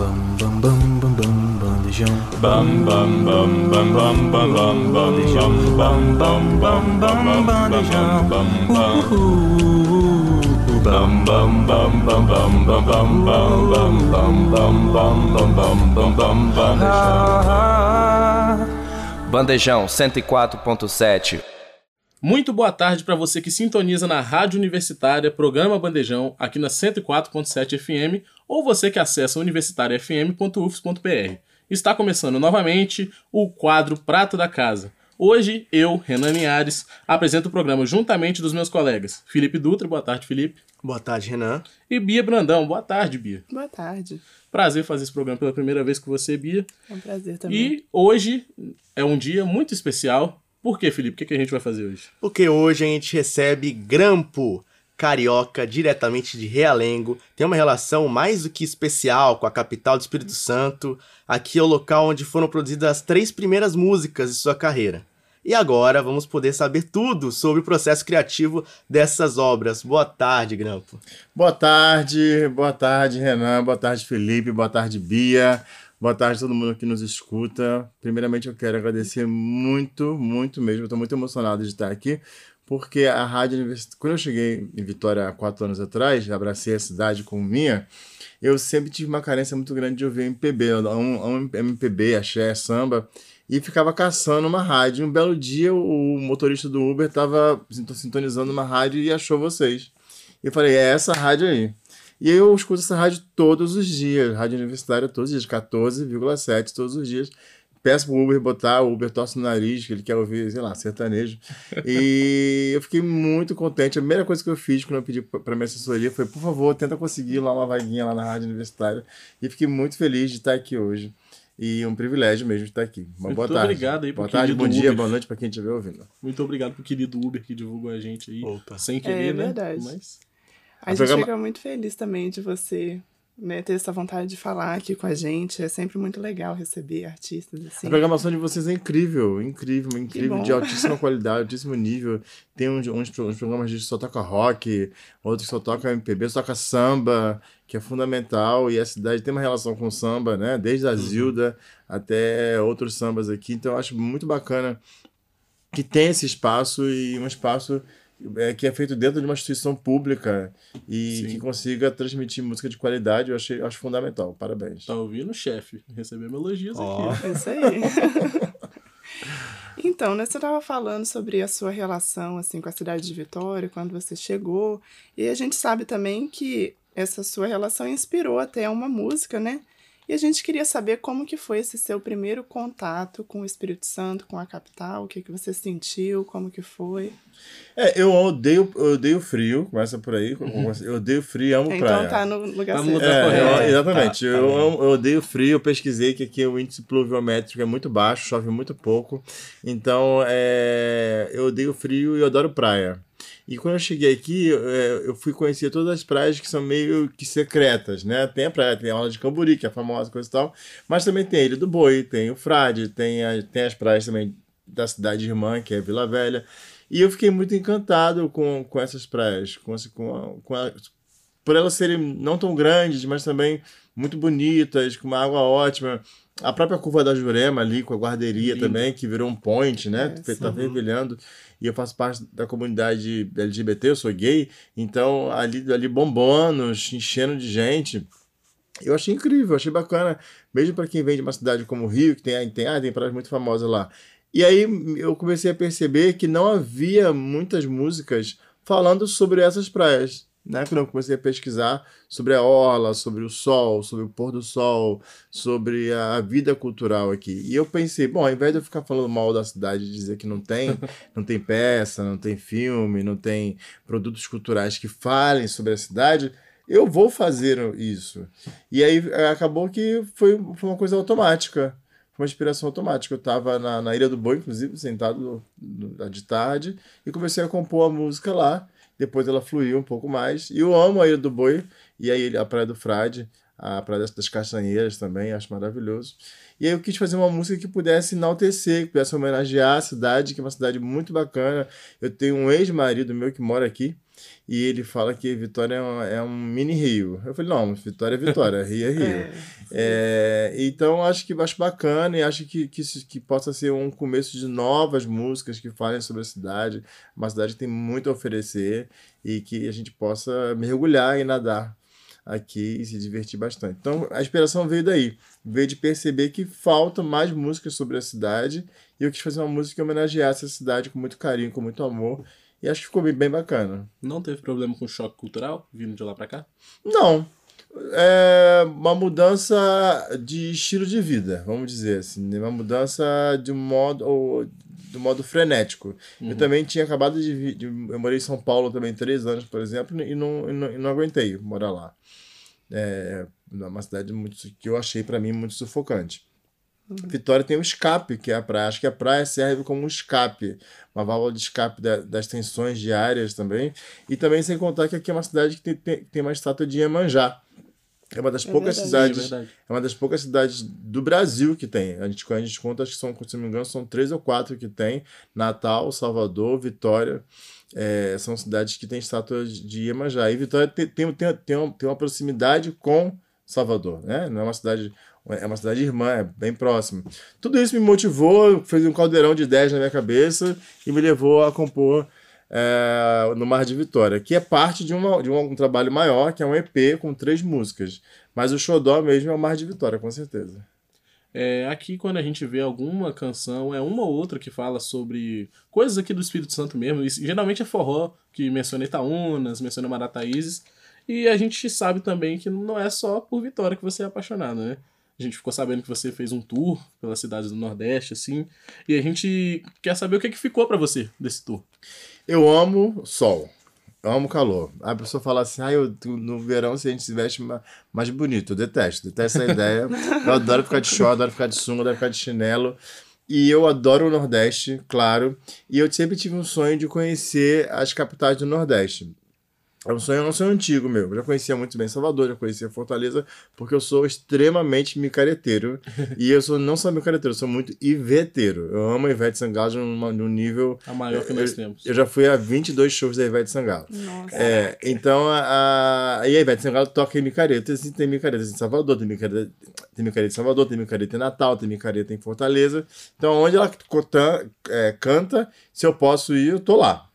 bam bam bam bam bam bandejão. Bam bam bam bam bam bam bam bandejão. Bam bam bam bam bandejão. Bam bam bam bam bam bam bam bam bam bam bam bam bam bam bam bam bam bandejão. Bandejão 104.7 Muito boa tarde para você que sintoniza na Rádio Universitária Programa Bandejão aqui na 104.7 FM ou você que acessa universitariafm.ufs.br. Está começando novamente o quadro Prato da Casa. Hoje, eu, Renan Linhares, apresento o programa juntamente dos meus colegas Felipe Dutra, boa tarde, Felipe. Boa tarde, Renan. E Bia Brandão, boa tarde, Bia. Boa tarde. Prazer fazer esse programa pela primeira vez com você, Bia. É um prazer também. E hoje é um dia muito especial. Por quê, Felipe? O que, que a gente vai fazer hoje? Porque hoje a gente recebe Grampo, carioca, diretamente de Realengo. Tem uma relação mais do que especial com a capital do Espírito Santo. Aqui é o local onde foram produzidas as três primeiras músicas de sua carreira. E agora vamos poder saber tudo sobre o processo criativo dessas obras. Boa tarde, Grampo. Boa tarde, boa tarde, Renan, boa tarde, Felipe, boa tarde, Bia. Boa tarde a todo mundo que nos escuta. Primeiramente, eu quero agradecer muito, muito mesmo. Estou muito emocionado de estar aqui, porque a Rádio Universitária. Quando eu cheguei em Vitória há quatro anos atrás, abracei a cidade como minha, eu sempre tive uma carência muito grande de ouvir MPB, um, um MPB, axé, samba, e ficava caçando uma rádio. Um belo dia, o motorista do Uber estava sintonizando uma rádio e achou vocês. Eu falei: é essa rádio aí. E eu escuto essa rádio todos os dias, rádio universitária todos os dias, 14,7 todos os dias. Peço pro Uber botar, o Uber torce no nariz, que ele quer ouvir, sei lá, sertanejo. E eu fiquei muito contente. A primeira coisa que eu fiz quando eu pedi para minha assessoria foi, por favor, tenta conseguir lá uma vaguinha lá na rádio universitária. E fiquei muito feliz de estar aqui hoje. E um privilégio mesmo de estar aqui. Uma Muito boa tarde. obrigado aí Boa tarde, bom dia, Uber. boa noite para quem estiver ouvindo. Muito obrigado pro querido Uber que divulgou a gente aí. Opa. Sem querer, né? verdade. Mas A O gente programa- fica muito feliz também de você né, ter essa vontade de falar aqui com a gente. É sempre muito legal receber artistas assim. A programação de vocês é incrível, incrível, incrível, de altíssima qualidade, altíssimo nível. Tem uns, uns, uns programas de que só toca rock, outros que só toca MPB, só toca samba, que é fundamental. E a cidade tem uma relação com o samba, né? Desde a Zilda até outros sambas aqui. Então eu acho muito bacana que tem esse espaço e um espaço que é feito dentro de uma instituição pública e Sim. que consiga transmitir música de qualidade. Eu achei, acho fundamental. Parabéns. tá ouvindo, chefe? Recebemos elogios Ó. aqui. É isso aí. então, né, você estava falando sobre a sua relação assim com a cidade de Vitória, quando você chegou. E a gente sabe também que essa sua relação inspirou até uma música, né? E a gente queria saber como que foi esse seu primeiro contato com o Espírito Santo, com a capital, o que, que você sentiu, como que foi. É, eu odeio, eu odeio frio, começa por aí. Eu odeio frio e amo Então praia. tá no lugar Tá no certo. lugar É, eu- É, exatamente. tá, eu, tá amo- eu odeio frio, eu pesquisei que aqui o índice pluviométrico é muito baixo, chove muito pouco. Então, é, eu odeio frio e eu adoro praia. E quando eu cheguei aqui, é, eu fui conhecer todas as praias que são meio que secretas, né? Tem a praia, tem a Orla de Camburi, que é famosa, coisa e tal. Mas também tem a Ilha do Boi, tem o Frade, tem, a- tem as praias também da cidade irmã, que é Vila Velha. E eu fiquei muito encantado com, com essas praias, com, com, com a- por elas serem não tão grandes, mas também muito bonitas, com uma água ótima. A própria curva da Jurema ali, com a guarderia Lindo. também, que virou um point, né? É, tá fervilhando. E eu faço parte da comunidade LGBT, eu sou gay. Então, ali, ali bombando, enchendo de gente. Eu achei incrível, achei bacana. Mesmo para quem vem de uma cidade como o Rio, que tem, tem, ah, tem praias muito famosas lá. E aí eu comecei a perceber que não havia muitas músicas falando sobre essas praias. Né? Quando eu comecei a pesquisar sobre a orla, sobre o sol, sobre o pôr do sol, sobre a vida cultural aqui. E eu pensei, bom, ao invés de eu ficar falando mal da cidade e dizer que não tem, não tem peça, não tem filme, não tem produtos culturais que falem sobre a cidade, eu vou fazer isso. E aí eh, acabou que foi, foi uma coisa automática. Foi uma inspiração automática. Eu estava na, na Ilha do Boi, inclusive, sentado no- no- de tarde, e comecei a compor a música lá. Depois ela fluiu um pouco mais. E eu amo a Ilha do Boi e a, ilha, a Praia do Frade, a Praia das Castanheiras também, acho maravilhoso. E aí eu quis fazer uma música que pudesse enaltecer, que pudesse homenagear a cidade, que é uma cidade muito bacana. Eu tenho um ex-marido meu que mora aqui, e ele fala que Vitória é um, é um mini Rio. Eu falei, não, Vitória é Vitória, Rio é Rio. É, então acho que acho bacana e acho que, que, isso- que possa ser um começo de novas músicas que falem sobre a cidade. Uma cidade que tem muito a oferecer e que a gente possa mergulhar e nadar aqui e se divertir bastante. Então a inspiração veio daí, veio de perceber que falta mais músicas sobre a cidade e eu quis fazer uma música que homenageasse a cidade com muito carinho, com muito amor. E acho que ficou bem, bacana. Não teve problema com choque cultural vindo de lá pra cá? Não. É uma mudança de estilo de vida, vamos dizer assim. né? Uma mudança de um modo, ou, do modo frenético. Eu também tinha acabado de, de. Eu morei em São Paulo também três anos, por exemplo, e não, e não, e não aguentei morar lá. É uma cidade muito, que eu achei para mim muito sufocante. Vitória tem o escape, que é a praia. Acho que a praia serve como um escape, uma válvula de escape da- das tensões diárias também. E também sem contar que aqui é uma cidade que tem, tem, tem uma estátua de Iemanjá. É uma das É poucas verdade. cidades. É. É uma das poucas cidades do Brasil que tem. A gente, quando a gente conta, acho que são, se não me engano, são três ou quatro que tem. Natal, Salvador, Vitória. é, são cidades que têm estátuas de Iemanjá. E Vitória tem, tem, tem, tem, uma, tem uma proximidade com Salvador, né? Não é uma cidade. É uma cidade irmã, é bem próxima. Tudo isso me motivou, fez um caldeirão de ideias na minha cabeça e me levou a compor é, no Mar de Vitória, que é parte de, uma, de um, um trabalho maior, que é um EP com três músicas. Mas o xodó mesmo é o Mar de Vitória, com certeza. É, aqui, quando a gente vê alguma canção, é uma ou outra que fala sobre coisas aqui do Espírito Santo mesmo. E, geralmente é forró, que menciona Itaúnas, menciona Marataízes. E a gente sabe também que não é só por Vitória que você é apaixonado, né? A gente ficou sabendo que você fez um tour pelas cidades do Nordeste, assim. E a gente quer saber o que, que ficou pra você desse tour. Eu amo sol. Eu amo calor. A pessoa fala assim, ah, eu, no verão se a gente se veste ma- mais bonito. Eu detesto, detesto essa ideia. Eu adoro ficar de short, adoro ficar de sunga, adoro ficar de chinelo. E eu adoro o Nordeste, claro. E eu sempre tive um sonho de conhecer as capitais do Nordeste. É um sonho, é um sonho antigo meu. Eu já conhecia muito bem Salvador, já conhecia Fortaleza, porque eu sou extremamente micareteiro. e eu sou não só micareteiro, eu sou muito iveteiro. Eu amo a Ivete Sangalo numa- num nível A maior que nós eu, temos. Eu já fui a 22 shows da Ivete Sangalo. Nossa. É, então, a, a, e a Ivete Sangalo toca em micaretas, e tem micaretas em Salvador, tem micareta, tem micareta em Salvador, tem micareta em Natal, tem micareta em Fortaleza. Então, onde ela cotan- é, canta, se eu posso ir, eu tô lá.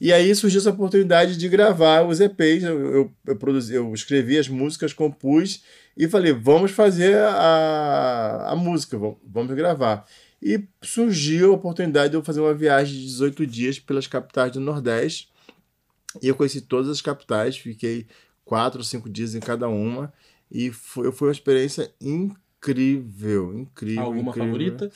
E aí surgiu essa oportunidade de gravar os EPs. Eu, eu, eu, produzi, eu escrevi as músicas, compus e falei, vamos fazer a, a música, vamos, vamos gravar. E surgiu a oportunidade de eu fazer uma viagem de 18 dias pelas capitais do Nordeste. E eu conheci todas as capitais, fiquei quatro ou cinco dias em cada uma. E foi, foi uma experiência incrível, incrível. Alguma incrível. favorita?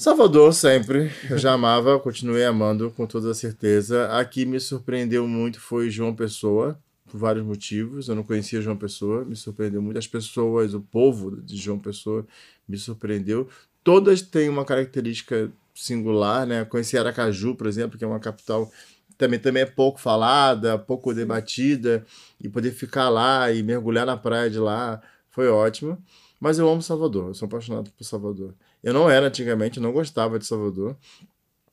Salvador sempre, eu já amava, continuei amando com toda certeza. Aqui me surpreendeu muito foi João Pessoa, por vários motivos. Eu não conhecia João Pessoa, me surpreendeu muito. As pessoas, o povo de João Pessoa me surpreendeu. Todas têm uma característica singular, né? Eu conheci Aracaju, por exemplo, que é uma capital também, também é pouco falada, pouco debatida, e poder ficar lá e mergulhar na praia de lá foi ótimo. Mas eu amo Salvador, eu sou apaixonado por Salvador. Eu não era antigamente, não gostava de Salvador.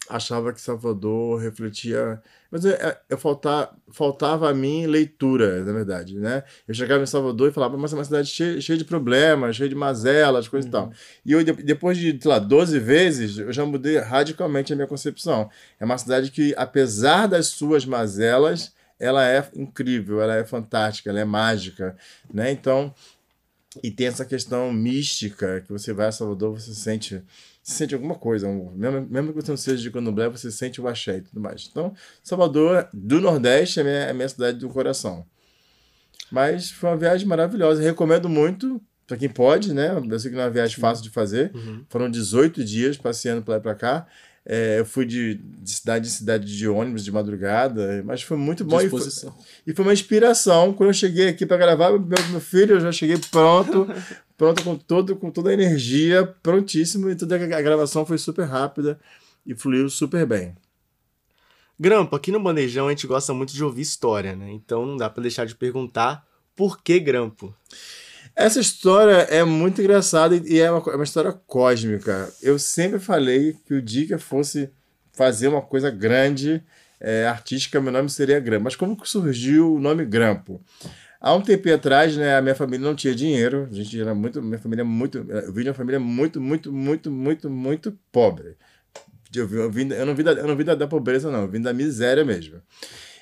Achava que Salvador refletia. Mas eu, eu faltar, faltava a mim leitura, na verdade, né? Eu chegava em Salvador e falava, mas é uma cidade cheia, cheia de problemas, cheia de mazelas, coisa e tal. E eu, de- depois de, sei lá, 12 vezes, eu já mudei radicalmente a minha concepção. É uma cidade que, apesar das suas mazelas, ela é incrível, ela é fantástica, ela é mágica, né? Então, e tem essa questão mística, que você vai a Salvador, você sente, você sente alguma coisa. mesmo, mesmo que você não seja de Candomblé, você sente o axé e tudo mais. Então, Salvador, do Nordeste, é minha, é minha cidade do coração. Mas foi uma viagem maravilhosa. Recomendo muito, para quem pode, né? Eu sei que não é uma viagem fácil de fazer. Foram 18 dias passeando para lá e para cá. É, eu fui de, de cidade em cidade de ônibus de madrugada, mas foi muito bom. E foi, e foi uma inspiração. Quando eu cheguei aqui para gravar, meu, meu filho, eu já cheguei pronto, pronto com, todo, com toda a energia, prontíssimo. E toda a gravação foi super rápida e fluiu super bem. Grampo, aqui no Bandejão a gente gosta muito de ouvir história, né? Então não dá pra deixar de perguntar por que Grampo? Essa história é muito engraçada e é uma, é uma história cósmica. Eu sempre falei que o dia que fosse fazer uma coisa grande, é, artística, meu nome seria Grampo. Mas como que surgiu o nome Grampo? Há um tempo atrás, né, a minha família não tinha dinheiro. A gente era muito, minha família é muito, eu vim de uma família muito, muito, muito, muito, muito pobre. Eu, vim, eu não vim da, eu não vim da, da pobreza não, eu vim da miséria mesmo.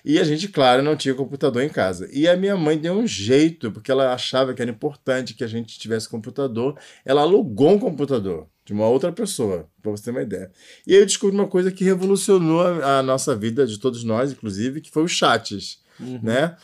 E a gente, claro, não tinha computador em casa. E a minha mãe deu um jeito, porque ela achava que era importante que a gente tivesse computador. Ela alugou um computador de uma outra pessoa, para você ter uma ideia. E aí eu descobri uma coisa que revolucionou a, a nossa vida, de todos nós, inclusive, que foi os chats, Uhum. né?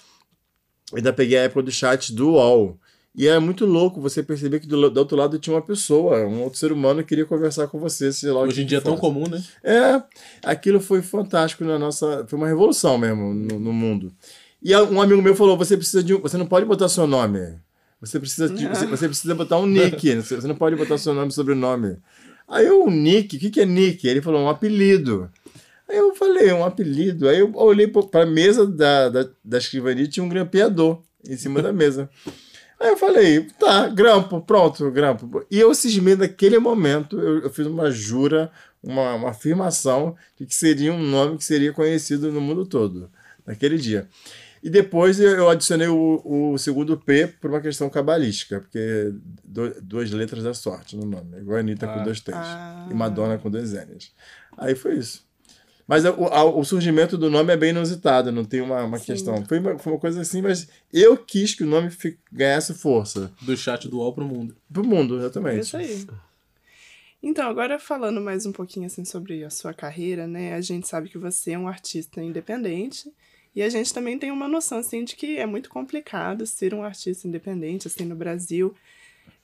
Ainda peguei a época do chat do UOL. E é muito louco você perceber que do, do outro lado tinha uma pessoa, um outro ser humano que queria conversar com você. Sei lá o Hoje em dia é tão comum, né? É, aquilo foi fantástico na nossa. Foi uma revolução mesmo no, no mundo. E um amigo meu falou: você precisa de Você não pode botar seu nome. Você precisa, de, você, você precisa botar um nick. Você não pode botar seu nome e sobrenome. Aí eu, um nick, o que, que é nick? Ele falou, um apelido. Aí eu falei, um apelido. Aí eu olhei para a mesa da, da, da escrivania e tinha um grampeador em cima da mesa. Aí eu falei, tá, grampo, pronto, grampo. E eu cismei naquele momento, eu, eu fiz uma jura, uma, uma afirmação de que seria um nome que seria conhecido no mundo todo, naquele dia. E depois eu adicionei o, o segundo P por uma questão cabalística, porque do- duas letras da sorte no nome, igual a Anitta com Ah. dois T's Ah. e Madonna com dois N's. Aí foi isso. Mas o, a- o surgimento do nome é bem inusitado, não tem uma, uma questão. Foi uma, foi uma coisa assim, mas eu quis que o nome fi- ganhasse força. Do chat do UOL pro mundo. Pro mundo, É exatamente. isso aí. Então, agora falando mais um pouquinho assim sobre a sua carreira, né? A gente sabe que você é um artista independente e a gente também tem uma noção assim de que é muito complicado ser um artista independente assim no Brasil.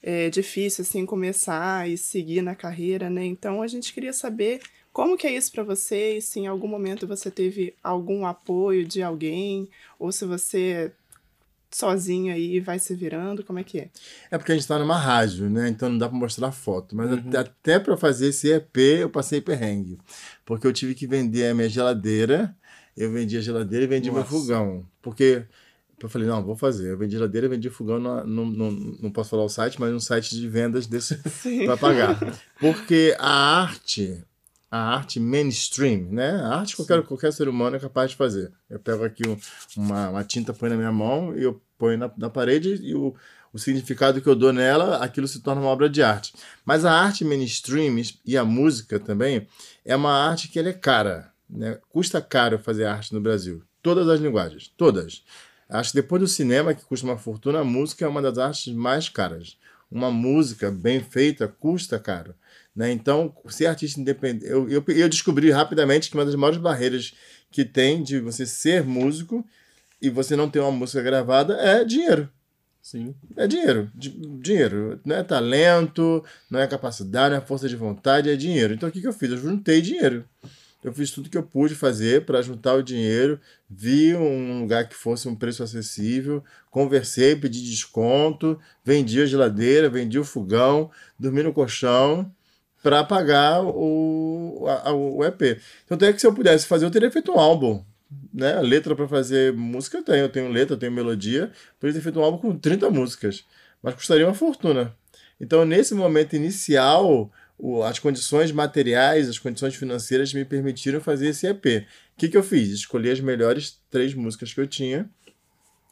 É difícil assim começar e seguir na carreira, né? Então a gente queria saber como que é isso para você e se em algum momento você teve algum apoio de alguém ou se você sozinho aí vai se virando, como é que é? É porque a gente tá numa rádio, né? Então não dá pra mostrar foto. Mas até, até pra fazer esse EP eu passei perrengue. Porque eu tive que vender a minha geladeira. Eu vendi a geladeira e vendi meu Nossa. fogão. Porque eu falei, não, vou fazer. Eu vendi geladeira e vendi fogão, no, no, no- não posso falar o site, mas num site de vendas desse para pagar. Porque a arte, a arte mainstream, né? A arte que qualquer, qualquer ser humano é capaz de fazer. Eu pego aqui um- uma, uma tinta, põe na minha mão e eu ponho na, na parede e o, o significado que eu dou nela, aquilo se torna uma obra de arte. Mas a arte mainstream e a música também é uma arte que ela é cara. Né? Custa caro fazer arte no Brasil. Todas as linguagens, todas. Acho que depois do cinema, que custa uma fortuna, a música é uma das artes mais caras. Uma música bem feita custa caro. Né? Então, ser artista independente. Eu, eu, eu descobri rapidamente que uma das maiores barreiras que tem de você ser músico e você não ter uma música gravada é dinheiro. Sim. É dinheiro. Di- dinheiro. Não é talento, não é capacidade, não é força de vontade, é dinheiro. Então o que, que eu fiz? Eu juntei dinheiro. Eu fiz tudo que eu pude fazer para juntar o dinheiro, vi um lugar que fosse um preço acessível, conversei, pedi desconto, vendi a geladeira, vendi o fogão, dormi no colchão para pagar o, a- o EP. Tanto é que se eu pudesse fazer, eu teria feito um álbum. Né? Letra para fazer música eu tenho, eu tenho letra, eu tenho melodia, poderia ter feito um álbum com 30 músicas, mas custaria uma fortuna. Então, nesse momento inicial, o- as condições materiais, as condições financeiras me permitiram fazer esse EP. O que, que eu fiz? Escolhi as melhores três músicas que eu tinha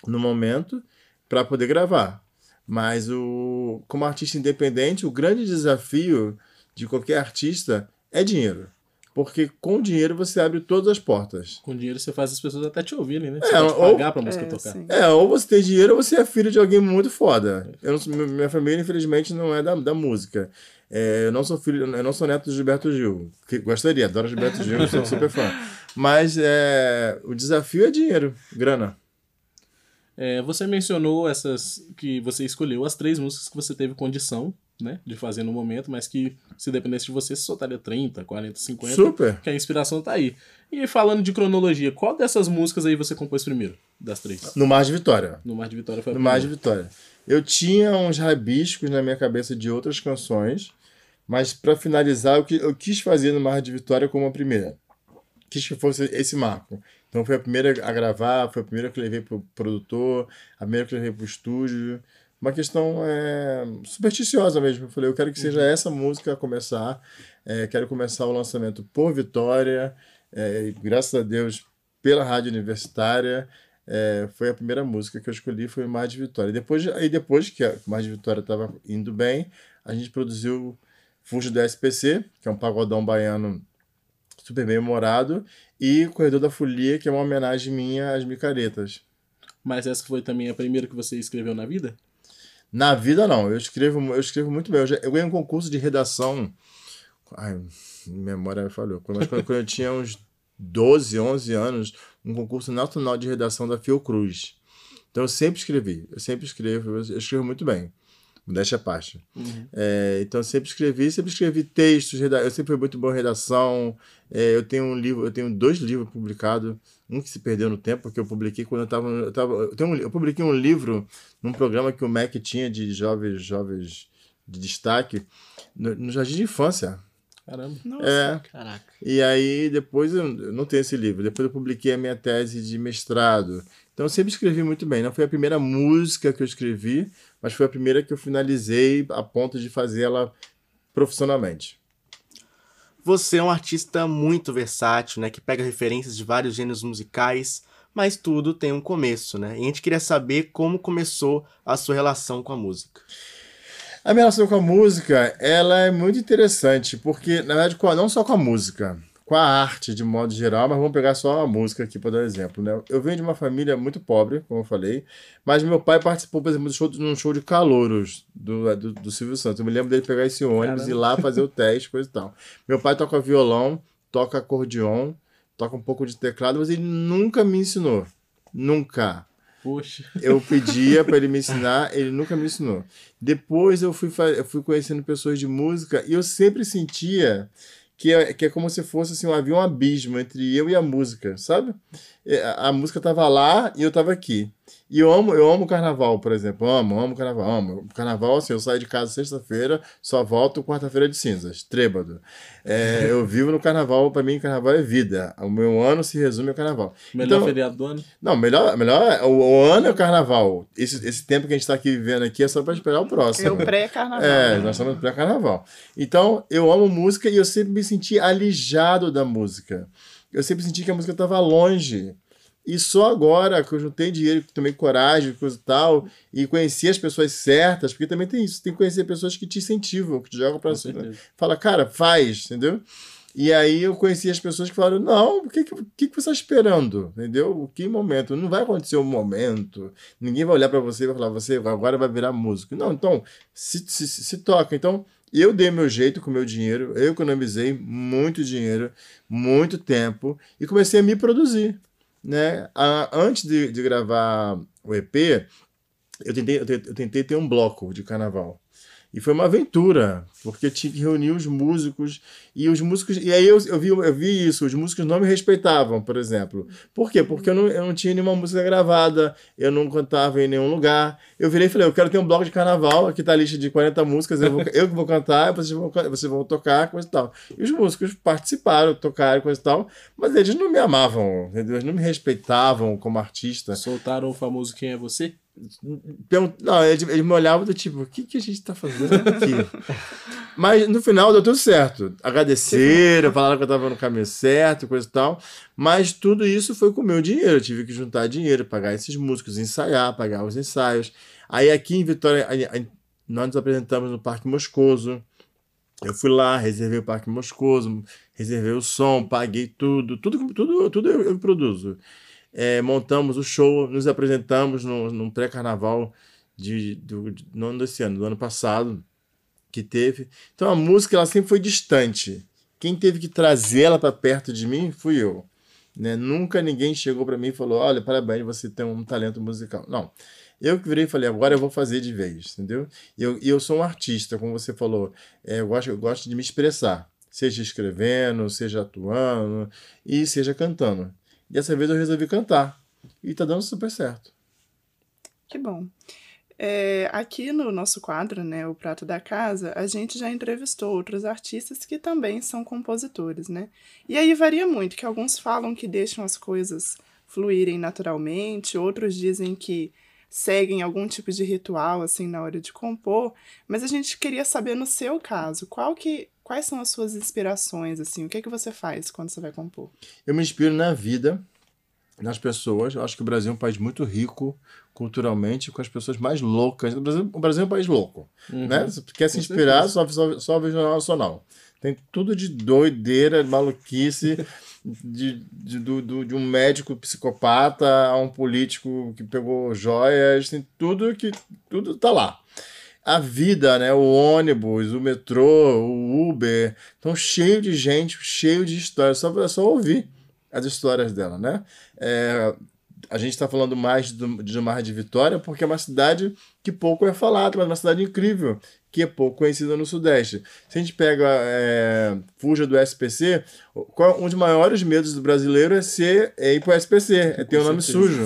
no momento para poder gravar. Mas o, como artista independente, o grande desafio de qualquer artista é dinheiro. Porque com dinheiro você abre todas as portas. Com dinheiro você faz as pessoas até te ouvirem, né? Você É, pode ou- pagar pra música É, tocar. sim. É, ou você tem dinheiro ou você é filho de alguém muito foda. Eu não sou- minha família, infelizmente, não é da, da música. É, eu não sou filho, eu não sou neto do Gilberto Gil. Que, gostaria, adoro Gilberto Gil, sou super fã. Mas é, o desafio é dinheiro, grana. É, você mencionou essas que você escolheu as três músicas que você teve condição, né, de fazer no momento, mas que se dependesse de você, você soltaria 30, 40, 50, Super. que a inspiração tá aí. E falando de cronologia, qual dessas músicas aí você compôs primeiro? Das três? No Mar de Vitória. No Mar de Vitória foi a No Mar de primeira. Vitória. Eu tinha uns rabiscos na minha cabeça de outras canções, mas para finalizar, eu, eu quis fazer no Mar de Vitória como a primeira. Quis que fosse esse marco. Então foi a primeira a gravar, foi a primeira que eu levei pro produtor, a primeira que eu levei pro estúdio. Uma questão é, supersticiosa mesmo. Eu falei, eu quero que seja essa música a começar. É, quero começar o lançamento por Vitória. É, e graças a Deus, pela rádio universitária, é, foi a primeira música que eu escolhi, foi Mar de Vitória. E depois, aí depois que a Mar de Vitória estava indo bem, a gente produziu Fujo do SPC, que é um pagodão baiano super bem humorado, e Corredor da Folia, que é uma homenagem minha às micaretas. Mas essa foi também a primeira que você escreveu na vida? Na vida, não. Eu escrevo, eu escrevo muito bem. Eu, já, eu ganhei um concurso de redação. Ai, memória falhou. Mas quando, quando eu tinha uns 12, 11 anos, um concurso nacional de redação da Fiocruz. Então eu sempre escrevi. Eu sempre escrevo. Eu escrevo muito bem. Modéstia parte. Uhum. É, então eu sempre escrevi, sempre escrevi textos, eu sempre fui muito bom em redação. É, eu tenho um livro, eu tenho dois livros publicados, um que se perdeu no tempo, porque eu publiquei quando eu estava. Eu, tava, eu, tenho um eu publiquei um livro num programa que o MEC tinha de jovens, jovens de destaque, no, no Jardim de Infância. Caramba. Nossa. É, Caraca. e aí depois eu, eu não tenho esse livro. Depois eu publiquei a minha tese de mestrado. Então eu sempre escrevi muito bem. Não foi a primeira música que eu escrevi, mas foi a primeira que eu finalizei a ponto de fazê-la profissionalmente. Você é um artista muito versátil, né? Que pega referências de vários gêneros musicais, mas tudo tem um começo, né? E a gente queria saber como começou a sua relação com a música. A minha relação com a música, ela é muito interessante, porque, na verdade, não só com a música, com a arte de modo geral, mas vamos pegar só a música aqui para dar um exemplo, né? Eu venho de uma família muito pobre, como eu falei, mas meu pai participou, por exemplo, do show, num show de calouros do, do, do Silvio Santos. Eu me lembro dele pegar esse ônibus Caramba. e ir lá fazer o teste, coisa e tal. Meu pai toca violão, toca acordeon, toca um pouco de teclado, mas ele nunca me ensinou. Nunca. Poxa. Eu pedia para ele me ensinar, ele nunca me ensinou. Depois eu fui, eu fui conhecendo pessoas de música e eu sempre sentia que é, que é como se fosse assim, havia um abismo entre eu e a música, sabe? É, A, a música tava lá e eu tava aqui. E eu amo, eu amo carnaval, por exemplo. Amo, amo carnaval, amo. Carnaval, assim, eu saio de casa sexta-feira, só volto quarta-feira de cinzas, trêbado. É, eu vivo no carnaval, para mim, carnaval é vida. O meu ano se resume ao carnaval. Melhor Então- feriado do ano? não, melhor, melhor o, o ano é o carnaval. Esse, esse tempo que a gente está aqui vivendo aqui é só para esperar o próximo. É o pré-carnaval. É, né? nós estamos pré-carnaval. Então, eu amo música e eu sempre me senti alijado da música. Eu sempre senti que a música estava longe. E só agora que eu juntei dinheiro, que tomei coragem, coisa e tal, e conheci as pessoas certas, porque também tem isso, tem que conhecer pessoas que te incentivam, que te jogam Com cima. certeza. Fala, cara, faz, entendeu? E aí eu conheci as pessoas que falaram, não, o que, que, que você está esperando? Entendeu? Que momento? Não vai acontecer um momento. Ninguém vai olhar para você e vai falar, você agora vai virar músico. Não, então, se, se, se, toca. Então, eu dei meu jeito com o meu dinheiro, eu economizei muito dinheiro, muito tempo, e comecei a me produzir. Né? A- antes de, de gravar o EP, eu tentei, eu te- eu tentei ter um bloco de carnaval. E foi uma aventura, porque tinha que reunir os músicos, e os músicos. E aí eu, eu, vi, eu vi isso, os músicos não me respeitavam, por exemplo. Por quê? Porque eu não, eu não tinha nenhuma música gravada, eu não cantava em nenhum lugar. Eu virei e falei, eu quero ter um bloco de carnaval, aqui tá a lista de 40 músicas, eu, vou, eu vou cantar, vocês vão, vocês vão tocar, coisa e tal. E os músicos participaram, tocaram, coisa e tal, mas eles não me amavam, entendeu? eles não me respeitavam como artista. Soltaram o famoso Quem é Você? Não, eles me olhavam do tipo, o que, que a gente tá fazendo aqui? Mas no final deu tudo certo. Agradeceram, falaram que eu tava no caminho certo, coisa e tal. Mas tudo isso foi com o meu dinheiro. Eu tive que juntar dinheiro, pagar esses músicos, ensaiar, pagar os ensaios. Aí aqui em Vitória, nós nos apresentamos no Parque Moscoso. Eu fui lá, reservei o Parque Moscoso, reservei o som, paguei tudo, tudo, tudo, tudo eu, eu produzo. É, montamos o show, nos apresentamos no, num pré-carnaval de, do, de- não desse ano, do ano passado, que teve. Então a música ela sempre foi distante. Quem teve que trazer ela para perto de mim fui eu. Né? Nunca ninguém chegou para mim e falou: Olha, parabéns, você tem um talento musical. Não. Eu que virei e falei: Agora eu vou fazer de vez, entendeu? E eu, eu sou um artista, como você falou. É, eu, gosto, eu gosto de me expressar, seja escrevendo, seja atuando e seja cantando. Dessa vez eu resolvi cantar. E tá dando super certo. Que bom. É, aqui no nosso quadro, né, o Prato da Casa, a gente já entrevistou outros artistas que também são compositores, né? E aí varia muito, que alguns falam que deixam as coisas fluírem naturalmente, outros dizem que seguem algum tipo de ritual assim na hora de compor, mas a gente queria saber no seu caso, qual que quais são as suas inspirações, assim? O que é que você faz quando você vai compor? Eu me inspiro na vida, nas pessoas. Eu acho que o Brasil é um país muito rico culturalmente, com as pessoas mais loucas. O Brasil, o Brasil é um país louco, né? Se quer se inspirar, só, só, só vê o Jornal Nacional. Tem tudo de doideira, maluquice, de, de, do, do- de um médico psicopata a um político que pegou joias, tem tudo que tudo tá lá. A vida, né? O ônibus, o metrô, o Uber, estão cheio de gente, cheio de histórias. Só, é só ouvir as histórias dela, né? É, a gente está falando mais do, de Mar de Vitória porque é uma cidade que pouco é falada, mas é uma cidade incrível, que é pouco conhecida no Sudeste. Se a gente pega é, fuja do SPC, qual- um dos maiores medos do brasileiro é ser é ir para o SPC, é ter o nome sujo.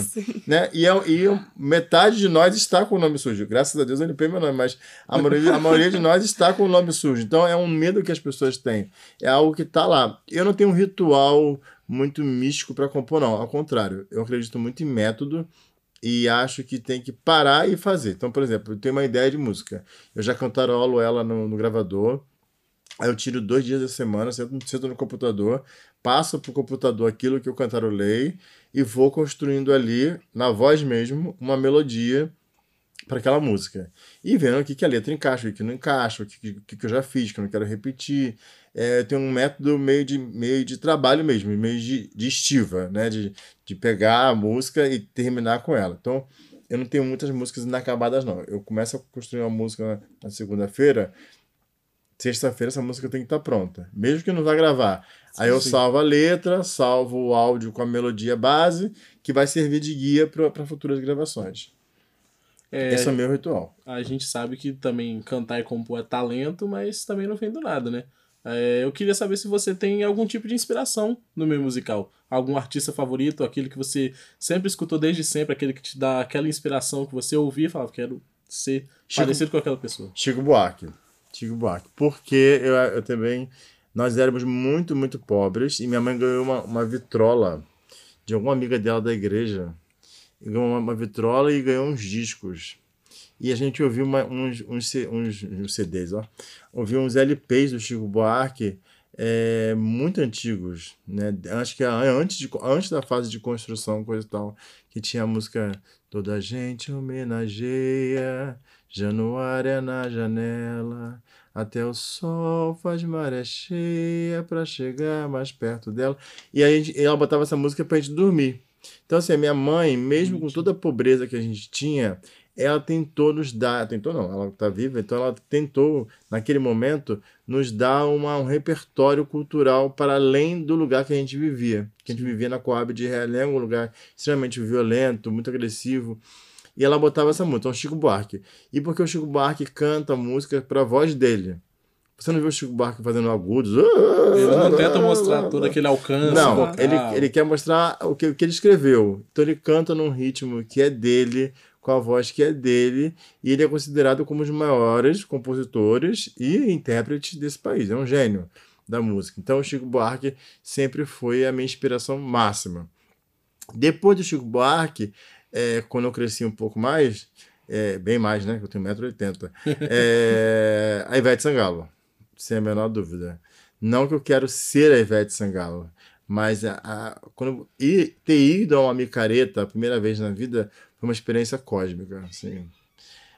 Né? E, é- e metade de nós está com o nome sujo. Graças a Deus eu limpei meu nome, mas a maioria, a maioria de nós está com o nome sujo. Então é um medo que as pessoas têm. É algo que está lá. Eu não tenho um ritual muito místico para compor, não. Ao contrário, eu acredito muito em método e acho que tem que parar e fazer. Então, por exemplo, eu tenho uma ideia de música. Eu já cantarolo ela no, no gravador. Aí eu tiro dois dias da semana, sento, no computador, passo pro computador aquilo que eu cantarolei e vou construindo ali, na voz mesmo, uma melodia para aquela música. E vendo o que, que a letra encaixa, o que não encaixa, o que, que, que eu já fiz, que eu não quero repetir. É, tem um método meio de, meio de trabalho mesmo, meio de, de estiva, né? De, de pegar a música e terminar com ela. Então, eu não tenho muitas músicas inacabadas, não. Eu começo a construir uma música na, segunda-feira, sexta-feira essa música tem que estar pronta. Mesmo que não vá gravar. Aí eu Sim. salvo a letra, salvo o áudio com a melodia base, que vai servir de guia para futuras gravações. É, Esse é o meu ritual. a gente sabe que também cantar e compor é talento, mas também não vem do nada, né? É, eu queria saber se você tem algum tipo de inspiração no meio musical. Algum artista favorito, aquele que você sempre escutou desde sempre, aquele que te dá aquela inspiração que você ouvia e falava, quero ser Chico- parecido com aquela pessoa. Chico Buarque. Chico Buarque. Porque eu, eu também. Nós éramos muito, muito pobres e minha mãe ganhou uma, uma vitrola de alguma amiga dela da igreja. Ganhou uma, uma vitrola e ganhou uns discos. E a gente ouviu uma- uns, uns, uns, uns CDs, ó. Ouviu uns LPs do Chico Buarque é, muito antigos, né? Acho que é antes, de, antes da fase de construção, coisa e tal, que tinha a música Toda a gente homenageia, Januário é na janela, até o sol faz maré cheia pra chegar mais perto dela. E aí a gente- ela botava essa música pra gente dormir. Então, assim, a minha mãe, mesmo com toda a pobreza que a gente tinha, ela tentou nos dar, tentou não, ela está viva, então ela tentou, naquele momento, nos dar uma, um repertório cultural para além do lugar que a gente vivia. Que a gente vivia na Coab de Realengo, um lugar extremamente violento, muito agressivo. E ela botava essa música, então Chico Buarque. E porque o Chico Buarque canta música para a voz dele. Você não viu o Chico Buarque fazendo agudos? Ele não tenta mostrar todo aquele alcance. Não, ele, ele quer mostrar o que, o que ele escreveu. Então ele canta num ritmo que é dele, com a voz que é dele, e ele é considerado como um dos maiores compositores e intérpretes desse país. É um gênio da música. Então o Chico Buarque sempre foi a minha inspiração máxima. Depois do Chico Buarque, é, quando eu cresci um pouco mais, é, bem mais, né? Eu tenho 1,80m, é, a Ivete Sangalo, sem a menor dúvida. Não que eu quero ser a Ivete Sangalo, mas a, a- quando ir, ter ido a uma micareta a primeira vez na vida foi uma experiência cósmica, assim.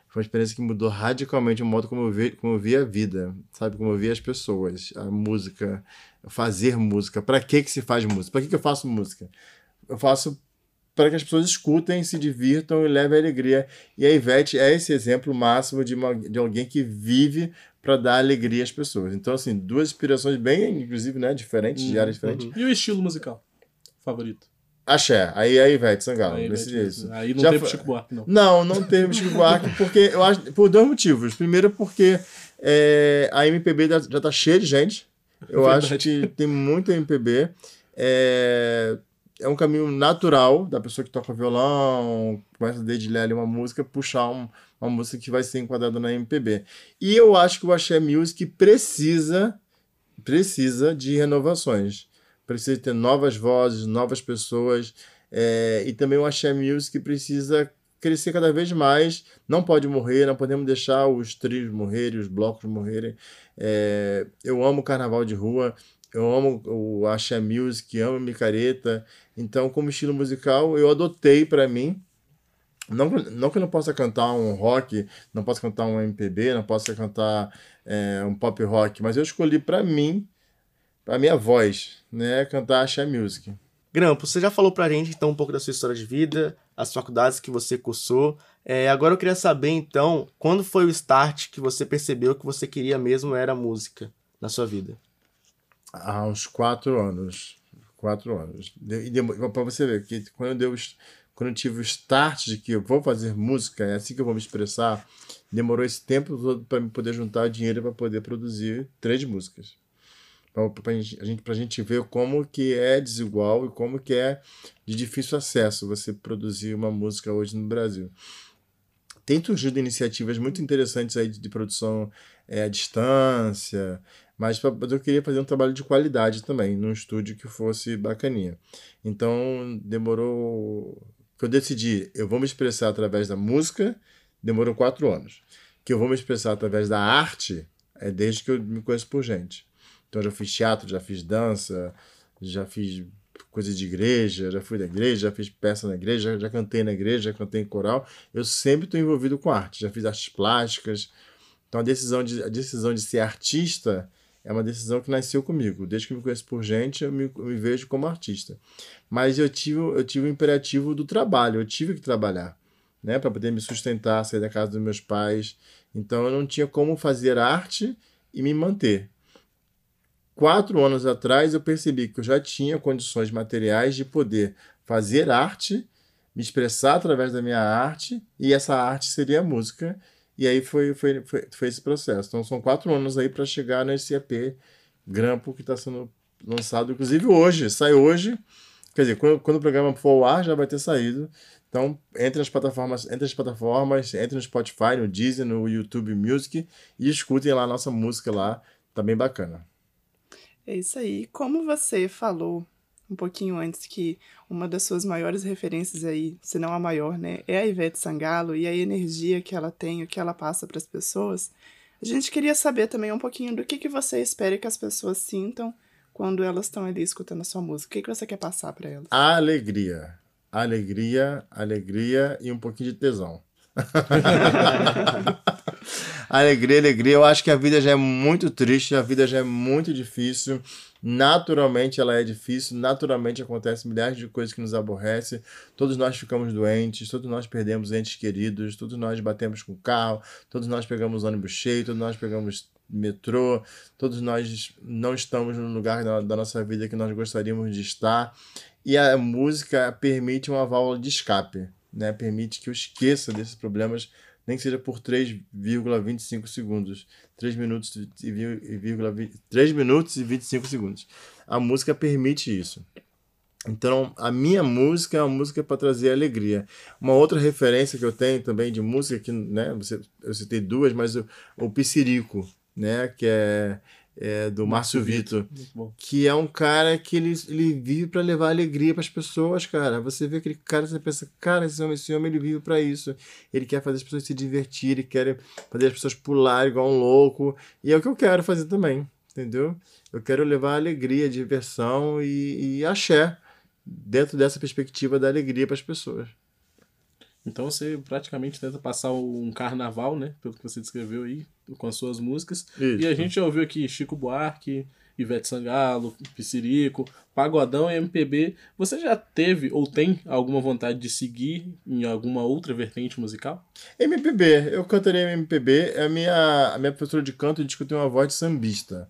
Foi uma experiência que mudou radicalmente o modo como eu, vi, como eu via a vida, sabe? Como eu via as pessoas, a música, fazer música. Para que que se faz música? Para que que eu faço música? Eu faço para que as pessoas escutem, se divirtam e levem alegria. E a Ivete é esse exemplo máximo de, uma, de alguém que vive para dar alegria às pessoas. Então, assim, duas inspirações bem, inclusive, né, diferentes, de áreas diferentes. E o estilo musical favorito? Axé, aí a Ivete Sangalo, Aí, jeito. aí não Já teve foi- Chico Buarque, não. Não, não teve Chico Buarque, porque eu acho, por dois motivos. Primeiro, porque é, a MPB já, já tá cheia de gente. Eu Verdade. acho que tem muita MPB. É, é um caminho natural da pessoa que toca violão, começa a dedilhar ali uma música, puxar um- uma música que vai ser enquadrada na MPB. E eu acho que o Axé Music precisa, precisa de renovações. Precisa ter novas vozes, novas pessoas. é, e também o Axé Music precisa crescer cada vez mais. Não pode morrer, não podemos deixar os trios morrerem, os blocos morrerem. É, eu amo carnaval de rua, eu amo o axé music, amo micareta. Então, como estilo musical, eu adotei para mim. Não, não que eu não possa cantar um rock, não possa cantar um MPB, não possa cantar é, um pop rock, mas eu escolhi para mim, para minha voz, né, cantar axé music. Grampo, você já falou pra gente então um pouco da sua história de vida, as faculdades que você cursou. É, agora eu queria saber então, quando foi o start que você percebeu que você queria mesmo era música na sua vida? Há uns quatro anos. Quatro anos. E para você ver que quando eu, deu, quando eu tive o start de que eu vou fazer música, é assim que eu vou me expressar, demorou esse tempo todo para poder juntar dinheiro para poder produzir três músicas para a gente, a gente ver como que é desigual e como que é de difícil acesso você produzir uma música hoje no Brasil. Tem surgido iniciativas muito interessantes aí de, de produção é, à distância, mas pra, eu queria fazer um trabalho de qualidade também, num estúdio que fosse bacaninha. Então, demorou... que eu decidi, eu vou me expressar através da música, demorou quatro anos. Que eu vou me expressar através da arte, é desde que eu me conheço por gente. Então, já fiz teatro, já fiz dança, já fiz coisa de igreja, já fui da igreja, já fiz peça na igreja, já, já cantei na igreja, já cantei em coral. Eu sempre estou envolvido com arte, já fiz artes plásticas. Então, a decisão, de, a decisão de ser artista é uma decisão que nasceu comigo. Desde que me conheço por gente, eu me, eu me vejo como artista. Mas eu tive, eu tive o imperativo do trabalho, eu tive que trabalhar. Né, para poder me sustentar, sair da casa dos meus pais. Então eu não tinha como fazer arte e me manter quatro anos atrás eu percebi que eu já tinha condições materiais de poder fazer arte, me expressar através da minha arte, e essa arte seria a música. E aí foi, foi, foi, foi esse processo. Então são quatro anos aí para chegar nesse EP Grampo que está sendo lançado, inclusive hoje, sai hoje. Quer dizer, quando, quando o programa for ao ar, já vai ter saído. Então, entre nas plataformas, entre as plataformas, entre no Spotify, no Deezer, no YouTube Music e escutem lá a nossa música lá, tá bem bacana. É isso aí. Como você falou um pouquinho antes que uma das suas maiores referências aí, se não a maior, né, é a Ivete Sangalo e a energia que ela tem, o que ela passa para as pessoas. A gente queria saber também um pouquinho do que, que você espera que as pessoas sintam quando elas estão ali escutando a sua música. O que, que você quer passar para elas? Alegria. Alegria, alegria e um pouquinho de tesão. alegria, alegria. Eu acho que a vida já é muito triste, a vida já é muito difícil. Naturalmente ela é difícil, naturalmente acontecem milhares de coisas que nos aborrecem. Todos nós ficamos doentes, todos nós perdemos entes queridos, todos nós batemos com carro, todos nós pegamos ônibus cheio, todos nós pegamos metrô, todos nós não estamos no lugar da, da nossa vida que nós gostaríamos de estar. E a música permite uma válvula de escape, né? Permite que eu esqueça desses problemas nem que seja por 3,25 segundos. 3 minutos e, vírgula, 3 minutos e 25 segundos. A música permite isso. Então, a minha música é uma música para trazer alegria. Uma outra referência que eu tenho também de música, que né, eu citei duas, mas o, o Piscirico, né, que é é, do Márcio Vitor, que é um cara que ele, ele vive para levar alegria para as pessoas, cara. Você vê aquele cara, você pensa, cara, esse homem, esse homem ele vive para isso. Ele quer fazer as pessoas se divertirem, quer fazer as pessoas pular igual um louco. E é o que eu quero fazer também, entendeu? Eu quero levar alegria, diversão e, e axé dentro dessa perspectiva da alegria para as pessoas. Então você praticamente tenta passar um carnaval, né? Pelo que você descreveu aí, com as suas músicas. Isso. E a gente já ouviu aqui Chico Buarque, Ivete Sangalo, Piscirico, Pagodão e MPB. Você já teve ou tem alguma vontade de seguir em alguma outra vertente musical? MPB, eu cantaria MPB. A minha, a minha professora de canto disse que eu tenho uma voz de sambista.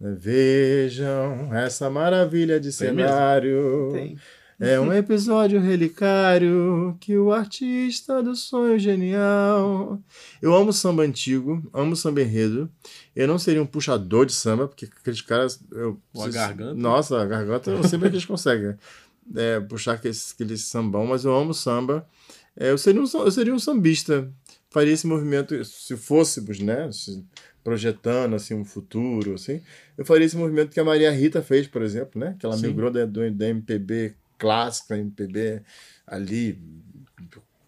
Vejam essa maravilha de tem cenário. Mesmo? Tem. É um episódio relicário que o artista do sonho genial. Eu amo samba antigo, amo samba enredo. Eu não seria um puxador de samba, porque aqueles caras. Eu, a garganta? Nossa, a garganta eu é que eles conseguem é, puxar aquele, aquele sambão, mas eu amo samba. É, eu, seria um, eu seria um sambista. Faria esse movimento, se fôssemos, né? Se, projetando assim um futuro, assim, eu faria esse movimento que a Maria Rita fez, por exemplo, né? Que ela Sim. migrou da, do, da MPB clássica, MPB ali,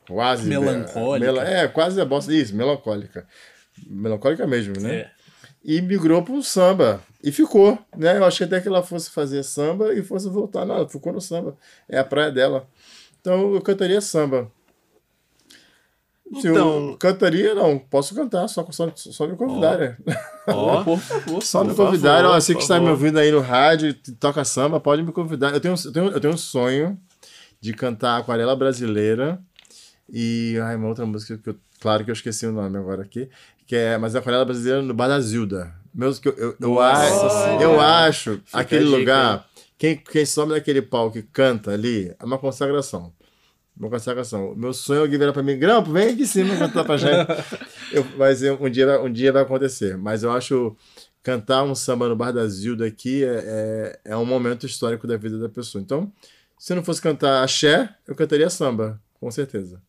quase. Melancólica. mela- é, quase a bossa. Isso, melancólica. Melancólica mesmo, né? É. E migrou pro samba. E ficou, né? Eu achei até que ela fosse fazer samba e fosse voltar. Não, ela ficou no samba. É a praia dela. Então eu cantaria samba. Se Então- eu cantaria, não. Posso cantar, só, só, só me convidarem. Ó, Por favor. Só me convidarem. Ó, você que está me ouvindo aí no rádio e toca samba, pode me convidar. Eu tenho, eu tenho, eu tenho um sonho de cantar Aquarela Brasileira e. Ai, uma outra música que eu. Claro que eu esqueci o nome agora aqui. Que é, mas é Aquarela Brasileira no Bar da Zilda. Meus, que eu, eu, eu, Nossa eu acho aquele a dica, lugar. Quem, quem sobe daquele palco e canta ali é uma consagração. Uma consagração. Meu sonho é alguém virar pra mim, Grampo, vem aqui em cima cantar pra gente. Eu, mas eu- um, dia, vai- um dia vai acontecer. Mas eu acho cantar um samba no Bar da Zilda aqui é, é, é um momento histórico da vida da pessoa. Então, se eu não fosse cantar axé, eu cantaria samba, com certeza.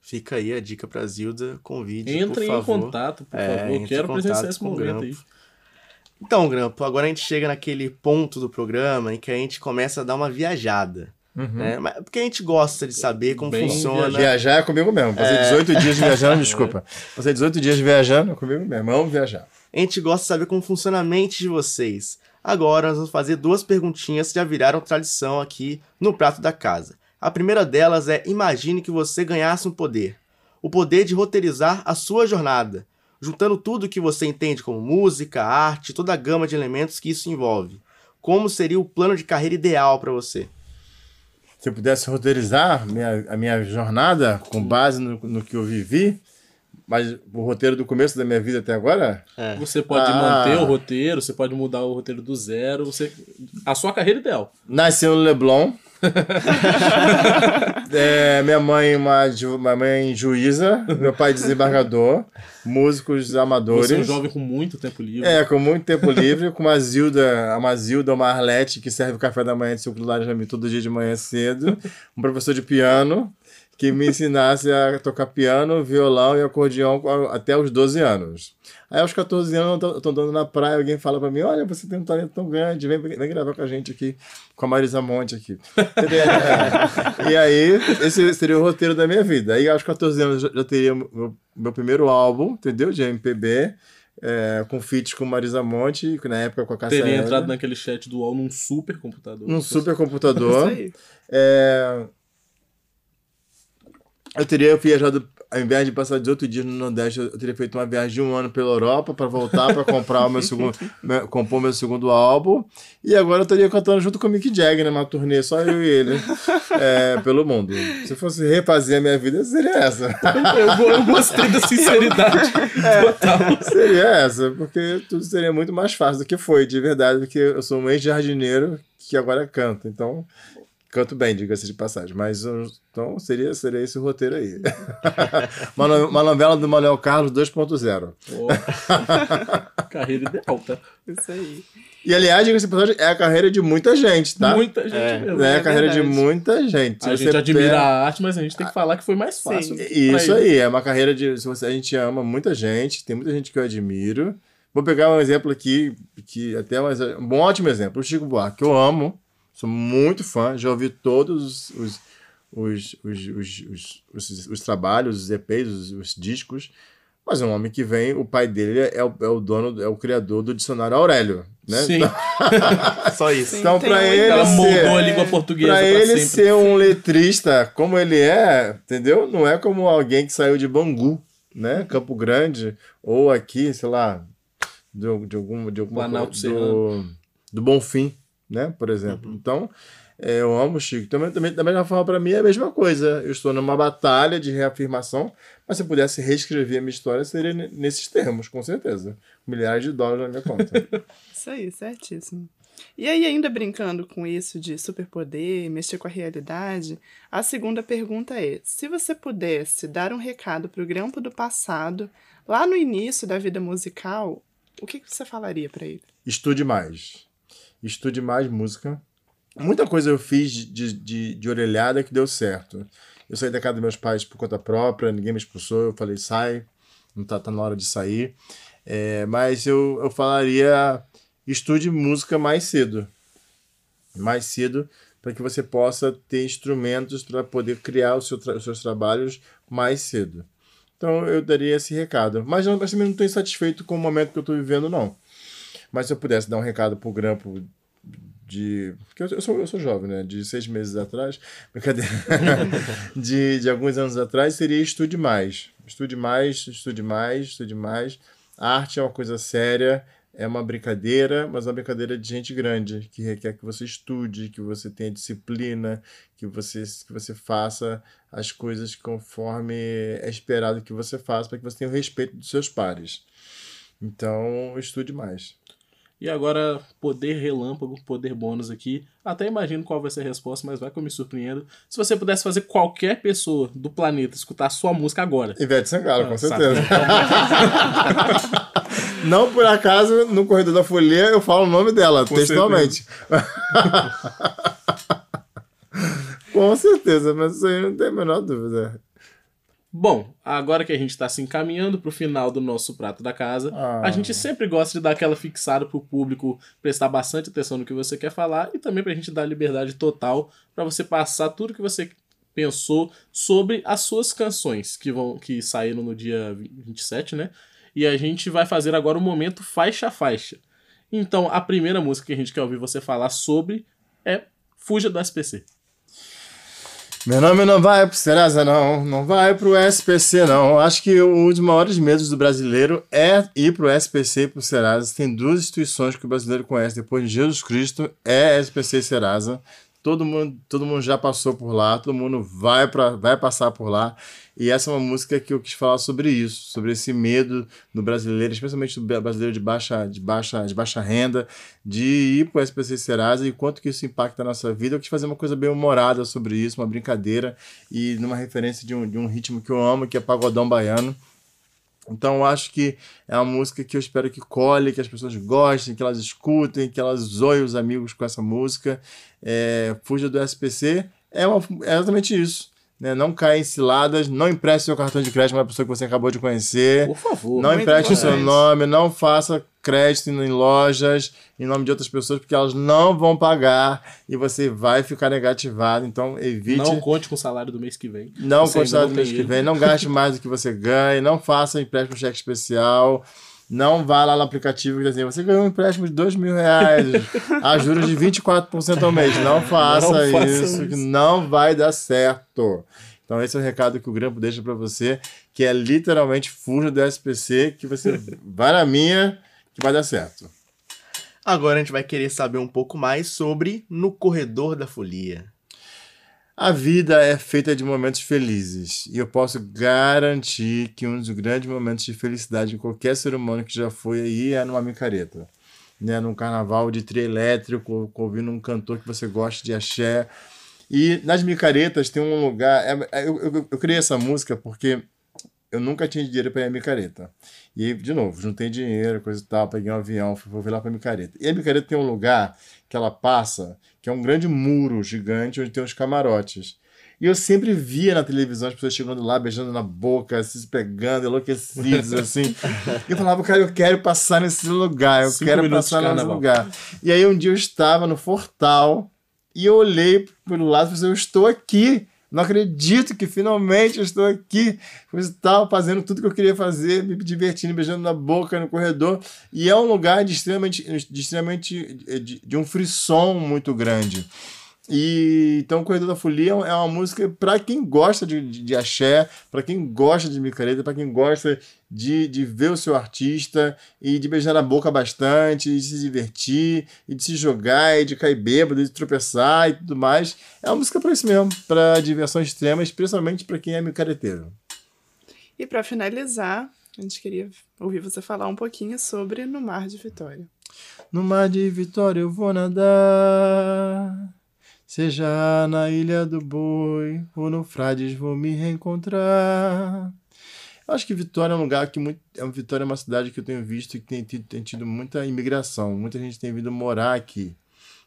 Fica aí a dica pra Zilda, convide, Entrem por em favor. contato, por É, favor. entre Quero presenciar esse o momento Grampo. aí. Então, Grampo, agora a gente chega naquele ponto do programa em que a gente começa a dar uma viajada. Né? Mas, porque a gente gosta de saber como Bem funciona. Viajar é comigo mesmo. Passei 18 dias viajando, desculpa. Passei 18 dias viajando é comigo mesmo. Amo viajar. A gente gosta de saber como funciona a mente de vocês. Agora nós vamos fazer duas perguntinhas que já viraram tradição aqui no prato da casa. A primeira delas é: imagine que você ganhasse um poder. O poder de roteirizar a sua jornada, juntando tudo que você entende como música, arte, toda a gama de elementos que isso envolve. Como seria o plano de carreira ideal para você? Se eu pudesse roteirizar minha, a minha jornada com base no, no que eu vivi, mas o roteiro do começo da minha vida até agora, Você pode Ah. manter o roteiro, você pode mudar o roteiro do zero. Você... A sua carreira ideal. nasci no Leblon. É, minha mãe uma, ju- minha mãe juíza, meu pai desembargador, músicos amadores. Você é um jovem com muito tempo livre. É, com muito tempo livre, com uma Zilda, uma Zilda, uma Arlete, que serve o café da manhã de suco de laranja mim todo dia de manhã cedo. Um professor de piano, que me ensinasse a tocar piano, violão e acordeão até os 12 anos. Aí aos 14 anos eu tô, andando na praia, alguém fala pra mim, olha, você tem um talento tão grande, vem, vem gravar com a gente aqui, com a Marisa Monte aqui. E aí, esse seria o roteiro da minha vida. Aí aos 14 anos eu já teria meu, meu primeiro álbum, entendeu? De MPB, é, com feats com Marisa Monte, que na época com a Cássia Teria entrado naquele chat do UOL num super computador. num super computador. Isso aí. É, Eu teria viajado, ao invés de passar 18 dias no Nordeste, eu teria feito uma viagem de um ano pela Europa para voltar para comprar o meu segundo, meu- compor meu segundo álbum. E agora eu estaria cantando junto com o Mick Jagger numa turnê, só eu e ele, é, pelo mundo. Se fosse refazer a minha vida, seria essa. Eu, eu gostei da sinceridade total. seria essa, porque tudo seria muito mais fácil do que foi, de verdade, porque eu sou um ex-jardineiro que agora canta. Então, canto bem, diga-se de passagem. Mas eu- então seria, seria esse o roteiro aí. uma, no- uma novela do Manuel Carlos 2.0. Ó. Carreira ideal, tá? Isso aí. E aliás, diga-se de passagem, é a carreira de muita gente, tá? Muita gente É. mesmo. É a É carreira de verdade. muita gente. Se A você gente admira pega- a arte, mas a gente tem que falar que foi mais fácil. pra Isso ele. aí, é uma carreira de. Se você, a gente ama muita gente, tem muita gente que eu admiro. Vou pegar um exemplo aqui, que até mais, um bom ótimo exemplo, o Chico Buarque, que eu amo, sou muito fã, já ouvi todos os, os, os, os, os, os, os trabalhos, os EPs, os, os discos, mas é um homem que vem, o pai dele é o, é o dono, é o criador do dicionário Aurélio, né? Sim, Só isso. Então, para ele ela ser- moldou a língua portuguesa Pra pra, ele sempre. ser um letrista como ele é, entendeu? Não é como alguém que saiu de Bangu, né? Campo Grande, ou aqui, sei lá, de, de algum de alguma do, do Bonfim, né? Por exemplo. Então, é, eu amo o Chico. Também, também, da mesma forma, para mim é a mesma coisa. Eu estou numa batalha de reafirmação, mas se eu pudesse reescrever a minha história, seria ne- nesses termos, com certeza. Milhares de dólares na minha conta. Isso aí, certíssimo. E aí, ainda brincando com isso de superpoder, mexer com a realidade, a segunda pergunta é: se você pudesse dar um recado pro Grampo do passado, lá no início da vida musical, o que, que você falaria para ele? Estude mais. Estude mais música. Muita coisa eu fiz de, de, de orelhada que deu certo. Eu saí da casa dos meus pais por conta própria, ninguém me expulsou, eu falei, sai, não tá, tá na hora de sair. É, mas eu, eu falaria, estude música mais cedo. Mais cedo, para que você possa ter instrumentos para poder criar seu os seus trabalhos mais cedo. Então eu daria esse recado. Mas, eu, mas também não estou insatisfeito com o momento que eu estou vivendo, não. Mas se eu pudesse dar um recado pro Grampo de. Porque eu, sou, eu sou jovem, né? De seis meses atrás. Brincadeira. de, de alguns anos atrás, seria estude mais. Estude mais, estude mais, estude mais. A arte é uma coisa séria, é uma brincadeira, mas uma brincadeira de gente grande, que requer que você estude, que você tenha disciplina, que você, que você faça as coisas conforme é esperado que você faça, para que você tenha o respeito dos seus pares. Então, estude mais. E agora, poder relâmpago, poder bônus aqui. Até imagino qual vai ser a resposta, mas vai que eu me surpreendo. Se você pudesse fazer qualquer pessoa do planeta escutar sua música agora. Ivete Sangalo, com Ah, certeza. Não por acaso, no corredor da folia, eu falo o nome dela, Com textualmente. com certeza, mas isso aí não tem a menor dúvida. Bom, agora que a gente está se encaminhando para o final do nosso prato da casa, Ah. a gente sempre gosta de dar aquela fixada para o público prestar bastante atenção no que você quer falar e também para a gente dar liberdade total para você passar tudo que você pensou sobre as suas canções que vão que saíram no dia 27, né? E a gente vai fazer agora o momento faixa a faixa. Então, a primeira música que a gente quer ouvir você falar sobre é Fuja do SPC. Meu nome não vai pro Serasa, não. Não vai pro SPC, não. Acho que um dos maiores medos do brasileiro é ir pro SPC e pro Serasa. Tem duas instituições que o brasileiro conhece depois de Jesus Cristo, é SPC e Serasa. Todo mundo, todo mundo já passou por lá, todo mundo vai, pra, vai passar por lá. E essa é uma música que eu quis falar sobre isso, sobre esse medo do brasileiro, especialmente do brasileiro de baixa, de baixa, de baixa renda, de ir para o SPC Serasa e quanto que isso impacta a nossa vida. Eu quis fazer uma coisa bem humorada sobre isso, uma brincadeira e numa referência de um, de um ritmo que eu amo, que é pagodão baiano. Então eu acho que é uma música que eu espero que colhe, que as pessoas gostem, que elas escutem, que elas zoem os amigos com essa música. É, Fuja do SPC é, uma- é exatamente isso. Né? Não caia em ciladas, não empreste seu cartão de crédito para uma pessoa que você acabou de conhecer. Por favor. Não empreste o seu nome, não faça crédito em lojas em nome de outras pessoas, porque elas não vão pagar e você vai ficar negativado. Então, evite. Não conte com o salário do mês que vem. Não Você ainda quantidade não do mês que vem, não gaste mais do que você ganha, não faça empréstimo cheque especial, não vá lá no aplicativo e dizer, você ganhou um empréstimo de dois mil reais, a juros de 24% ao mês. Não faça, Não faça isso, que isso. não vai dar certo. Então esse é o recado que o Grampo deixa para você, que é literalmente fuja do SPC, que você vai na minha, que vai dar certo. Agora a gente vai querer saber um pouco mais sobre No Corredor da Folia. A vida é feita de momentos felizes e eu posso garantir que um dos grandes momentos de felicidade de qualquer ser humano que já foi aí é numa micareta. Né? Num carnaval de trio elétrico, ouvindo um cantor que você gosta de axé. E nas micaretas tem um lugar. é- é- eu, eu, eu criei essa música porque eu nunca tinha dinheiro para ir à micareta. E de novo, juntei dinheiro, coisa e tal, peguei um avião, fui, fui lá pra micareta. E a micareta tem um lugar que ela passa, que é um grande muro gigante onde tem uns camarotes. E eu sempre via na televisão as pessoas chegando lá, beijando na boca, se pegando, enlouquecidos, assim. E eu falava, cara, eu quero passar nesse lugar, eu Cinco quero passar nesse lugar. E aí um dia eu estava no Fortal e eu olhei pelo lado e falei, eu estou aqui. Não acredito que finalmente eu estou aqui. Eu estava fazendo tudo que eu queria fazer, me divertindo, beijando na boca no corredor. E é um lugar de extremamente, de, extremamente de, de um frisson muito grande. E então Corredor da Folia é uma música para quem gosta de, de, de axé, para quem gosta de micareta, para quem gosta de, de ver o seu artista e de beijar na boca bastante, e de se divertir, e de se jogar, e de cair bêbado, e de tropeçar e tudo mais. É uma música para isso mesmo, para diversão extrema, especialmente para quem é micareteiro. E para finalizar, a gente queria ouvir você falar um pouquinho sobre No Mar de Vitória. No mar de Vitória eu vou nadar, seja na Ilha do Boi ou no Frades vou me reencontrar. Eu acho que Vitória é um lugar que muito. É, Vitória é uma cidade que eu tenho visto que tem, tido- tem tido muita imigração. Muita gente tem vindo morar aqui,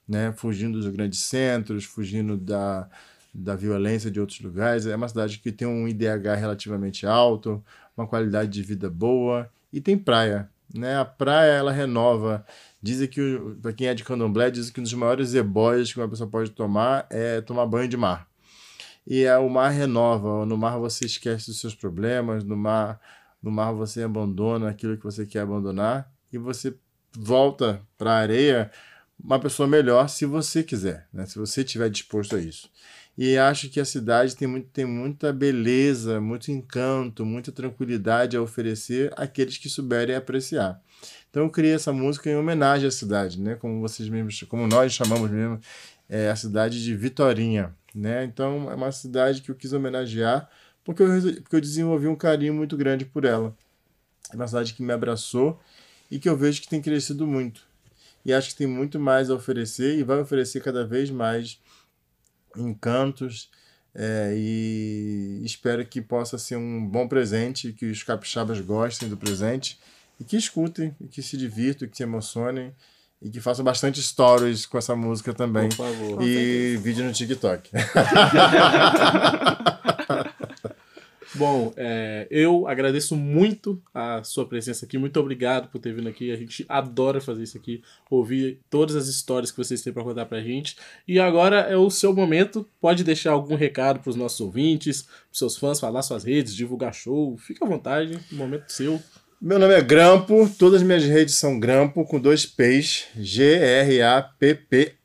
né? Fugindo dos grandes centros, fugindo da, da violência de outros lugares. É uma cidade que tem um IDH relativamente alto, uma qualidade de vida boa e tem praia. Né? A praia, ela renova. Dizem que, pra quem é de candomblé, dizem que um dos maiores ebóias que uma pessoa pode tomar é tomar banho de mar. E é, o mar renova. No mar você esquece dos seus problemas, no mar, no mar você abandona aquilo que você quer abandonar e você volta para a areia uma pessoa melhor se você quiser, né? se você estiver disposto a isso. E acho que a cidade tem, muito, tem muita beleza, muito encanto, muita tranquilidade a oferecer àqueles que souberem apreciar. Então eu criei essa música em homenagem à cidade, né? Como vocês mesmos, como nós chamamos mesmo, é a cidade de Vitorinha, né? Então é uma cidade que eu quis homenagear porque eu, porque eu desenvolvi um carinho muito grande por ela. É uma cidade que me abraçou e que eu vejo que tem crescido muito. E acho que tem muito mais a oferecer e vai oferecer cada vez mais encantos é, e espero que possa ser um bom presente, que os capixabas gostem do presente e que escutem, e que se divirtam, que se emocionem e que façam bastante stories com essa música também. Por favor. E vídeo no TikTok. Bom, é, eu agradeço muito a sua presença aqui. Muito obrigado por ter vindo aqui. A gente adora fazer isso aqui, ouvir todas as histórias que vocês têm para contar pra gente. E agora é o seu momento. Pode deixar algum recado pros nossos ouvintes, pros seus fãs, falar suas redes, divulgar show. Fica à vontade, o momento seu. Meu nome é Grampo, todas as minhas redes são Grampo com dois P's, G-R-A-P-P-O.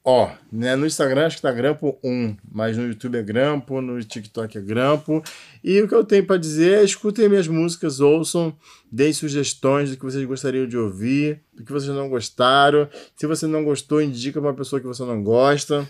Né? No Instagram acho que tá Grampo1, mas no YouTube é Grampo, no TikTok é Grampo. E o que eu tenho para dizer é escutem minhas músicas, ouçam, deem sugestões do que vocês gostariam de ouvir, do que vocês não gostaram. Se você não gostou, indica para uma pessoa que você não gosta.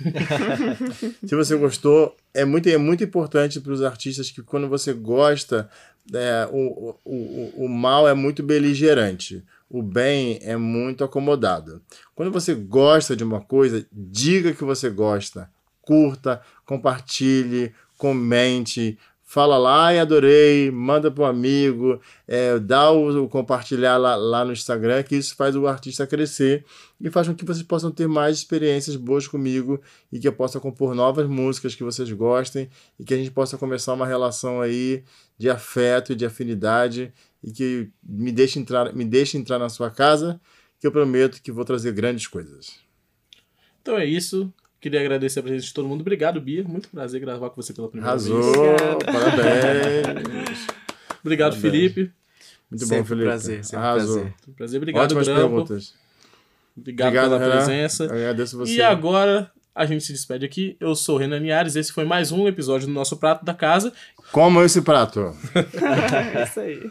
Se você gostou, é muito, é muito importante para os artistas que quando você gosta, é, o, o, o, o mal é muito beligerante. O bem é muito acomodado. Quando você gosta de uma coisa, diga que você gosta. Curta, compartilhe, comente, fala lá e adorei, manda para um amigo, é, dá o, o compartilhar lá, lá no Instagram, que isso faz o artista crescer e faz com que vocês possam ter mais experiências boas comigo e que eu possa compor novas músicas que vocês gostem e que a gente possa começar uma relação aí de afeto e de afinidade e que me deixe entrar, me deixe entrar na sua casa, que eu prometo que vou trazer grandes coisas. Então é isso. Queria agradecer a presença de todo mundo. Obrigado, Bia. Muito prazer gravar com você pela primeira Arrasou, vez. parabéns. Obrigado, Parabéns. Felipe. Muito Sempre bom, Felipe. prazer, sempre Arrasou. prazer. Prazer. Obrigado, Ótimas Grampo. perguntas. Obrigado, Obrigado, pela Renan. presença. Eu agradeço você. E agora a gente se despede aqui. Eu sou o Renan Niares. Esse foi mais um episódio do nosso Prato da Casa. Como esse prato? É isso aí.